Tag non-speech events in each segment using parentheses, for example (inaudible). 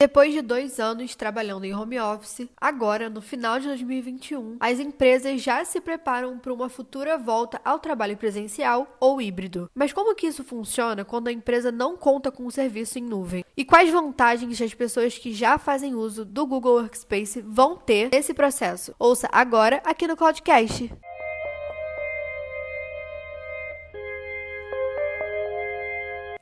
Depois de dois anos trabalhando em home office, agora, no final de 2021, as empresas já se preparam para uma futura volta ao trabalho presencial ou híbrido. Mas como que isso funciona quando a empresa não conta com um serviço em nuvem? E quais vantagens as pessoas que já fazem uso do Google Workspace vão ter nesse processo? Ouça agora aqui no Cloudcast.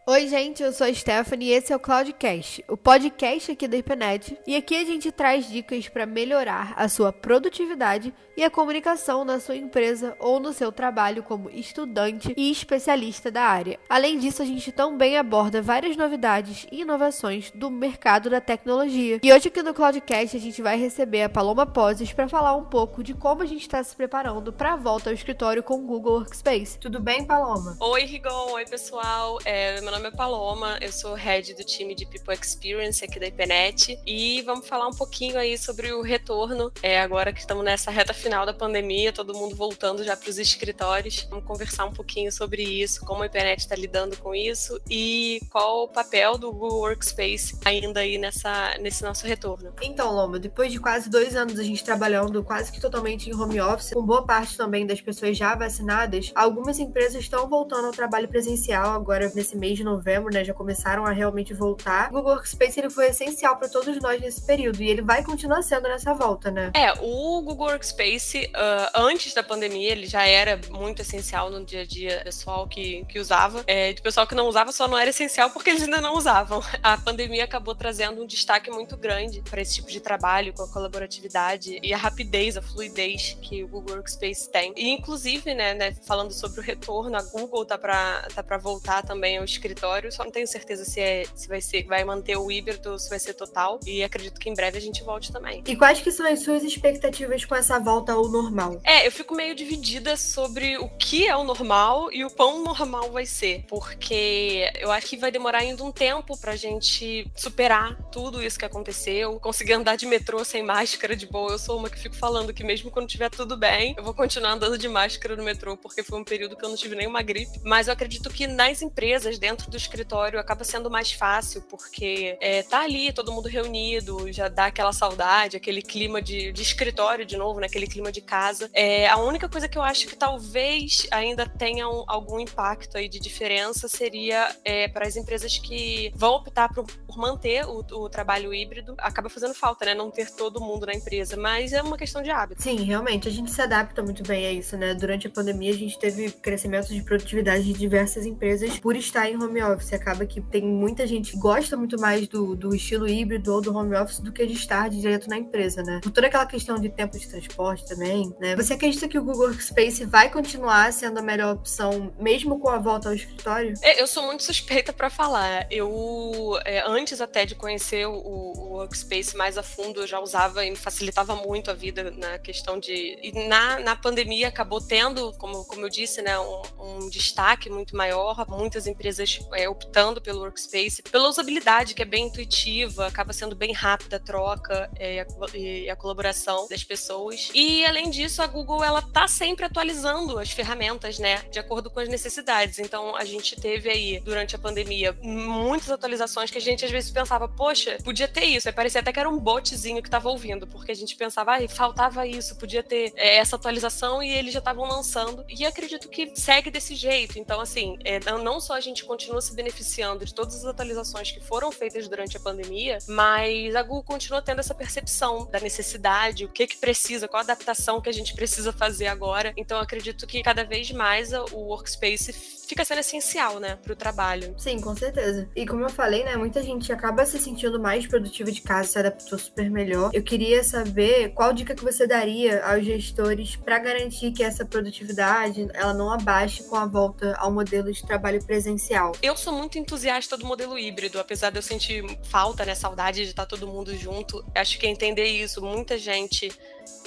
Oi, gente, eu sou a Stephanie e esse é o Cloudcast, o podcast aqui da IPNET. E aqui a gente traz dicas para melhorar a sua produtividade e a comunicação na sua empresa ou no seu trabalho como estudante e especialista da área. Além disso, a gente também aborda várias novidades e inovações do mercado da tecnologia. E hoje aqui no Cloudcast a gente vai receber a Paloma Poses para falar um pouco de como a gente está se preparando para a volta ao escritório com o Google Workspace. Tudo bem, Paloma? Oi, Rigon. Oi, pessoal. É, meu nome é Paloma, eu sou head do time de People Experience aqui da IPNET e vamos falar um pouquinho aí sobre o retorno, é, agora que estamos nessa reta final da pandemia, todo mundo voltando já para os escritórios. Vamos conversar um pouquinho sobre isso, como a IPNET está lidando com isso e qual o papel do Google Workspace ainda aí nessa, nesse nosso retorno. Então, Loma, depois de quase dois anos a gente trabalhando quase que totalmente em home office, com boa parte também das pessoas já vacinadas, algumas empresas estão voltando ao trabalho presencial agora nesse mês de novembro né, já começaram a realmente voltar. O Google Workspace ele foi essencial para todos nós nesse período e ele vai continuar sendo nessa volta, né? É, o Google Workspace uh, antes da pandemia ele já era muito essencial no dia a dia pessoal que, que usava. É, de pessoal que não usava só não era essencial porque eles ainda não usavam. A pandemia acabou trazendo um destaque muito grande para esse tipo de trabalho, com a colaboratividade e a rapidez, a fluidez que o Google Workspace tem. E inclusive, né, né falando sobre o retorno, a Google tá para tá para voltar também ao escritório só não tenho certeza se, é, se vai ser, vai manter o híbrido ou se vai ser total. E acredito que em breve a gente volte também. E quais que são as suas expectativas com essa volta ao normal? É, eu fico meio dividida sobre o que é o normal e o quão normal vai ser. Porque eu acho que vai demorar ainda um tempo pra gente superar tudo isso que aconteceu, conseguir andar de metrô sem máscara de boa. Eu sou uma que fico falando que mesmo quando tiver tudo bem, eu vou continuar andando de máscara no metrô, porque foi um período que eu não tive nenhuma gripe. Mas eu acredito que nas empresas, dentro do escritório, escritório acaba sendo mais fácil, porque é, tá ali todo mundo reunido, já dá aquela saudade, aquele clima de, de escritório de novo, né? aquele clima de casa. É, a única coisa que eu acho que talvez ainda tenha um, algum impacto aí de diferença seria é, para as empresas que vão optar por, por manter o, o, trabalho híbrido. Acaba fazendo falta, né? Não ter todo mundo na empresa, mas é uma questão de hábito. Sim, realmente, a gente se adapta muito bem a isso, né? Durante a pandemia, a gente teve crescimento de produtividade de diversas empresas por estar em home office acaba que tem muita gente que gosta muito mais do, do estilo híbrido ou do home office do que de estar direto na empresa, né? Por toda aquela questão de tempo de transporte também, né? Você acredita que o Google Workspace vai continuar sendo a melhor opção, mesmo com a volta ao escritório? É, eu sou muito suspeita para falar. Eu, é, antes até de conhecer o, o, Workspace mais a fundo, eu já usava e me facilitava muito a vida na questão de. E na, na pandemia acabou tendo, como, como eu disse, né, um, um destaque muito maior. Muitas empresas é, optando pelo Workspace, pela usabilidade, que é bem intuitiva, acaba sendo bem rápida a troca é, e, a, colaboração das pessoas. E além disso, a Google ela tá sempre atualizando as ferramentas, né, de acordo com as necessidades. Então a gente teve aí durante a pandemia muitas atualizações que a gente às vezes pensava, poxa, podia ter isso. Aí parecia até que era um botzinho que estava ouvindo, porque a gente pensava, ah, faltava isso, podia ter é, essa atualização e eles já estavam lançando. E acredito que segue desse jeito. Então, assim, é, não só a gente continua se beneficiando beneficiando de todas as atualizações que foram feitas durante a pandemia, mas a Google continua tendo essa percepção da necessidade, o que que precisa, qual a adaptação que a gente precisa fazer agora. Então, acredito que cada vez mais o Workspace fica sendo essencial, né, para o trabalho. Sim, com certeza. E como eu falei, né, muita gente acaba se sentindo mais produtiva de casa, se adaptou super melhor. Eu queria saber qual dica que você daria aos gestores para garantir que essa produtividade ela não abaixe com a volta ao modelo de trabalho presencial. Eu sou muito entusiasta do modelo híbrido, apesar de eu sentir falta, né, saudade de estar todo mundo junto. Acho que é entender isso, muita gente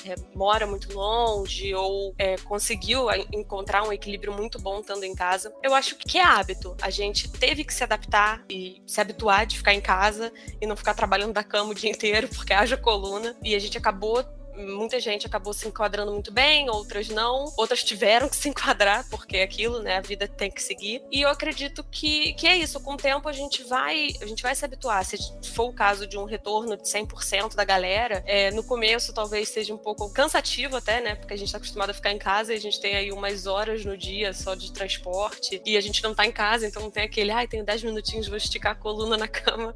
é, mora muito longe ou é, conseguiu encontrar um equilíbrio muito bom estando em casa. Eu acho que é hábito. A gente teve que se adaptar e se habituar de ficar em casa e não ficar trabalhando da cama o dia inteiro (laughs) porque haja coluna. E a gente acabou muita gente acabou se enquadrando muito bem, outras não, outras tiveram que se enquadrar, porque é aquilo, né? A vida tem que seguir. E eu acredito que, que é isso, com o tempo a gente vai, a gente vai se habituar. Se for o caso de um retorno de 100% da galera, é, no começo talvez seja um pouco cansativo até, né? Porque a gente está acostumado a ficar em casa e a gente tem aí umas horas no dia só de transporte e a gente não tá em casa, então não tem aquele, ai, tenho 10 minutinhos, vou esticar a coluna na cama.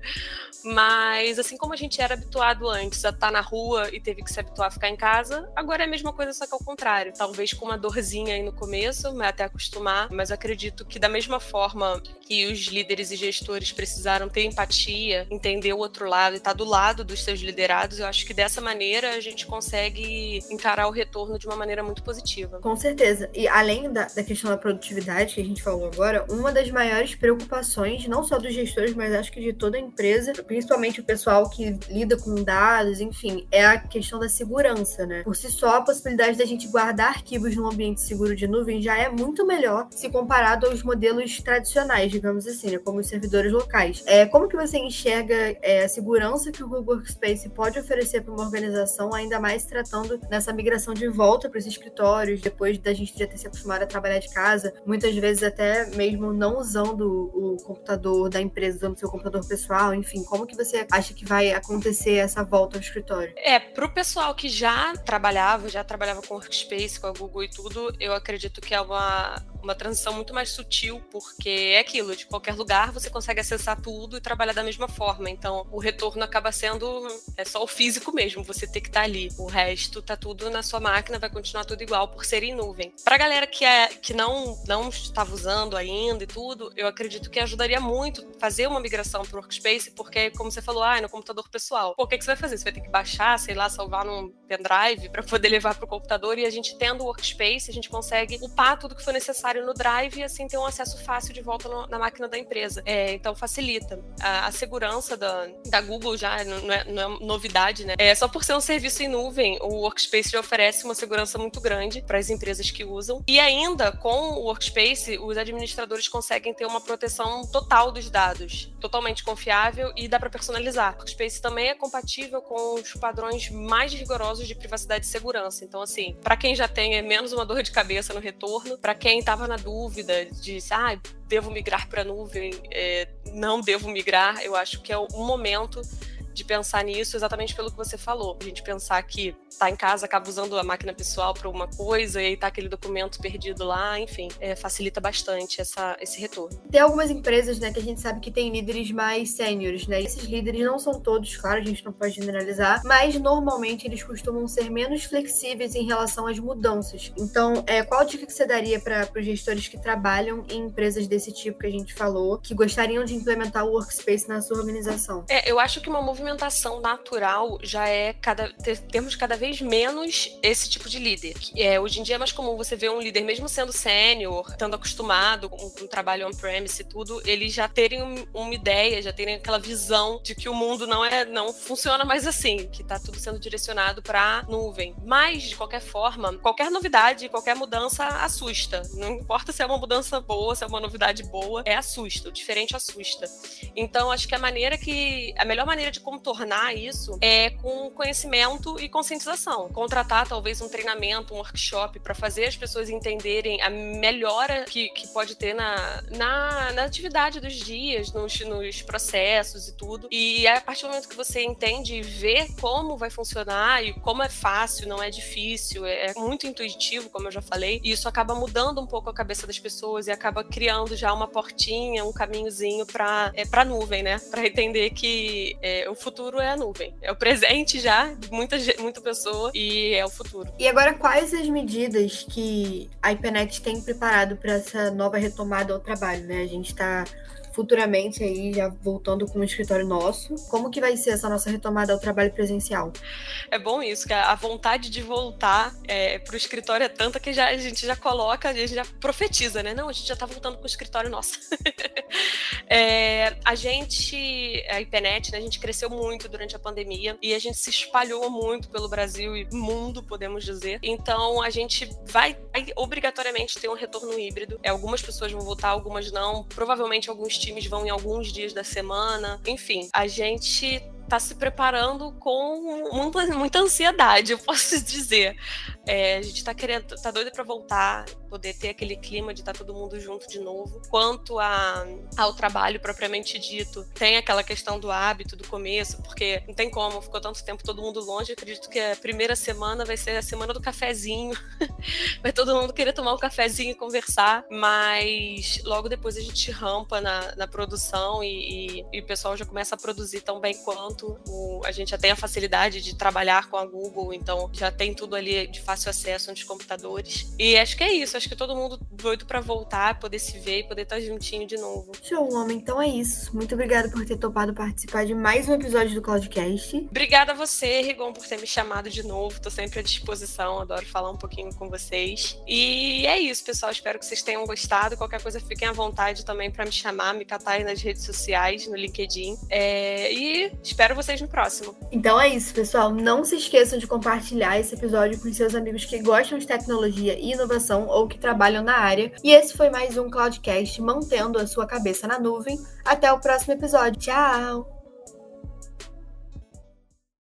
Mas assim como a gente era habituado antes a estar tá na rua e teve que se habituar ficar em casa, agora é a mesma coisa, só que ao contrário. Talvez com uma dorzinha aí no começo, até acostumar, mas acredito que da mesma forma que os líderes e gestores precisaram ter empatia, entender o outro lado e estar tá do lado dos seus liderados, eu acho que dessa maneira a gente consegue encarar o retorno de uma maneira muito positiva. Com certeza. E além da, da questão da produtividade que a gente falou agora, uma das maiores preocupações, não só dos gestores, mas acho que de toda a empresa, principalmente o pessoal que lida com dados, enfim, é a questão da segurança, né? Por si só, a possibilidade da gente guardar arquivos num ambiente seguro de nuvem já é muito melhor se comparado aos modelos tradicionais, digamos assim, né? Como os servidores locais. É, como que você enxerga é, a segurança que o Google Workspace pode oferecer para uma organização, ainda mais tratando nessa migração de volta para os escritórios, depois da gente já ter se acostumado a trabalhar de casa, muitas vezes até mesmo não usando o computador da empresa, usando seu computador pessoal, enfim, como que você acha que vai acontecer essa volta ao escritório? É, para o pessoal que já trabalhava, já trabalhava com Workspace, com a Google e tudo, eu acredito que é uma, uma transição muito mais sutil, porque é aquilo, de qualquer lugar você consegue acessar tudo e trabalhar da mesma forma. Então, o retorno acaba sendo é só o físico mesmo, você ter que estar tá ali. O resto tá tudo na sua máquina, vai continuar tudo igual por ser em nuvem. Pra galera que é que não não estava usando ainda e tudo, eu acredito que ajudaria muito fazer uma migração pro Workspace, porque como você falou, ah, é no computador pessoal. Pô, o que, que você vai fazer? Você vai ter que baixar, sei lá, salvar num pendrive para poder levar pro computador e a gente tendo o Workspace, a gente consegue upar tudo que for necessário no Drive e assim ter um acesso fácil de volta no, na máquina da empresa. É, então facilita. A, a, segurança da, da Google já não é, não é, novidade, né? É, só por ser um serviço em nuvem, o Workspace já oferece uma segurança muito grande para as empresas que usam. E ainda com o Workspace, os administradores conseguem ter uma proteção total dos dados, totalmente confiável e dá para personalizar. O Workspace também é compatível com os padrões mais rigorosos de privacidade e segurança. Então, assim, para quem já tem é menos uma dor de cabeça no retorno, para quem estava na dúvida de, ah, devo migrar para a nuvem, é, não devo migrar, eu acho que é um momento de pensar nisso exatamente pelo que você falou. A gente pensar que tá em casa, acaba usando a máquina pessoal para uma coisa e aí tá aquele documento perdido lá, enfim, é, facilita bastante essa, esse retorno. Tem algumas empresas, né, que a gente sabe que tem líderes mais sêniores, né? Esses líderes não são todos, claro, a gente não pode generalizar, mas normalmente eles costumam ser menos flexíveis em relação às mudanças. Então, é, qual dica que você daria para os gestores que trabalham em empresas desse tipo que a gente falou, que gostariam de implementar o workspace na sua organização? É, eu acho que uma movimentação natural já é cada termos cada vez menos esse tipo de líder. É, hoje em dia é mais comum você ver um líder, mesmo sendo sênior, estando acostumado com, com trabalho on-premise e tudo, eles já terem um, uma ideia, já terem aquela visão de que o mundo não é, não funciona mais assim, que está tudo sendo direcionado para nuvem. Mas de qualquer forma, qualquer novidade, qualquer mudança assusta. Não importa se é uma mudança boa, se é uma novidade boa, é assusta. O diferente assusta. Então acho que a maneira que a melhor maneira de contornar isso é com conhecimento e conscientização. Contratar talvez um treinamento, um workshop para fazer as pessoas entenderem a melhora que, que pode ter na, na, na atividade dos dias, nos, nos processos e tudo. E a partir do momento que você entende e vê como vai funcionar e como é fácil, não é difícil, é muito intuitivo, como eu já falei, e isso acaba mudando um pouco a cabeça das pessoas e acaba criando já uma portinha, um caminhozinho para é, para nuvem, né? Para entender que é, futuro é a nuvem. É o presente já de muita, muita pessoa e é o futuro. E agora, quais as medidas que a IPNET tem preparado para essa nova retomada ao trabalho, né? A gente está futuramente aí já voltando com um escritório nosso. Como que vai ser essa nossa retomada ao trabalho presencial? É bom isso, que a vontade de voltar é, para o escritório é tanta que já, a gente já coloca, a gente já profetiza, né? Não, a gente já está voltando com o escritório nosso. (laughs) é, a gente, a IPNET, né, a gente cresceu muito durante a pandemia e a gente se espalhou muito pelo Brasil e mundo, podemos dizer. Então a gente vai, vai obrigatoriamente ter um retorno híbrido. É, algumas pessoas vão voltar, algumas não. Provavelmente alguns times vão em alguns dias da semana. Enfim, a gente tá se preparando com muita, muita ansiedade, eu posso (laughs) dizer. É, a gente tá querendo, tá doido para voltar, poder ter aquele clima de estar tá todo mundo junto de novo. Quanto a, ao trabalho propriamente dito, tem aquela questão do hábito do começo, porque não tem como, ficou tanto tempo todo mundo longe. Acredito que a primeira semana vai ser a semana do cafezinho. (laughs) vai todo mundo querer tomar um cafezinho e conversar, mas logo depois a gente rampa na, na produção e, e, e, o pessoal já começa a produzir tão bem quanto. O, a gente já tem a facilidade de trabalhar com a Google, então já tem tudo ali de fácil acesso nos computadores. E acho que é isso, acho que todo mundo doido para voltar, poder se ver e poder estar juntinho de novo. Show, homem. Então é isso. Muito obrigada por ter topado participar de mais um episódio do Cloudcast. Obrigada a você, Rigon, por ter me chamado de novo. Tô sempre à disposição, adoro falar um pouquinho com vocês. E é isso, pessoal. Espero que vocês tenham gostado. Qualquer coisa, fiquem à vontade também para me chamar, me catar aí nas redes sociais, no LinkedIn. É... E espero vocês no próximo. Então é isso, pessoal. Não se esqueçam de compartilhar esse episódio com seus amigos que gostam de tecnologia e inovação ou que trabalham na área. E esse foi mais um Cloudcast mantendo a sua cabeça na nuvem. Até o próximo episódio. Tchau!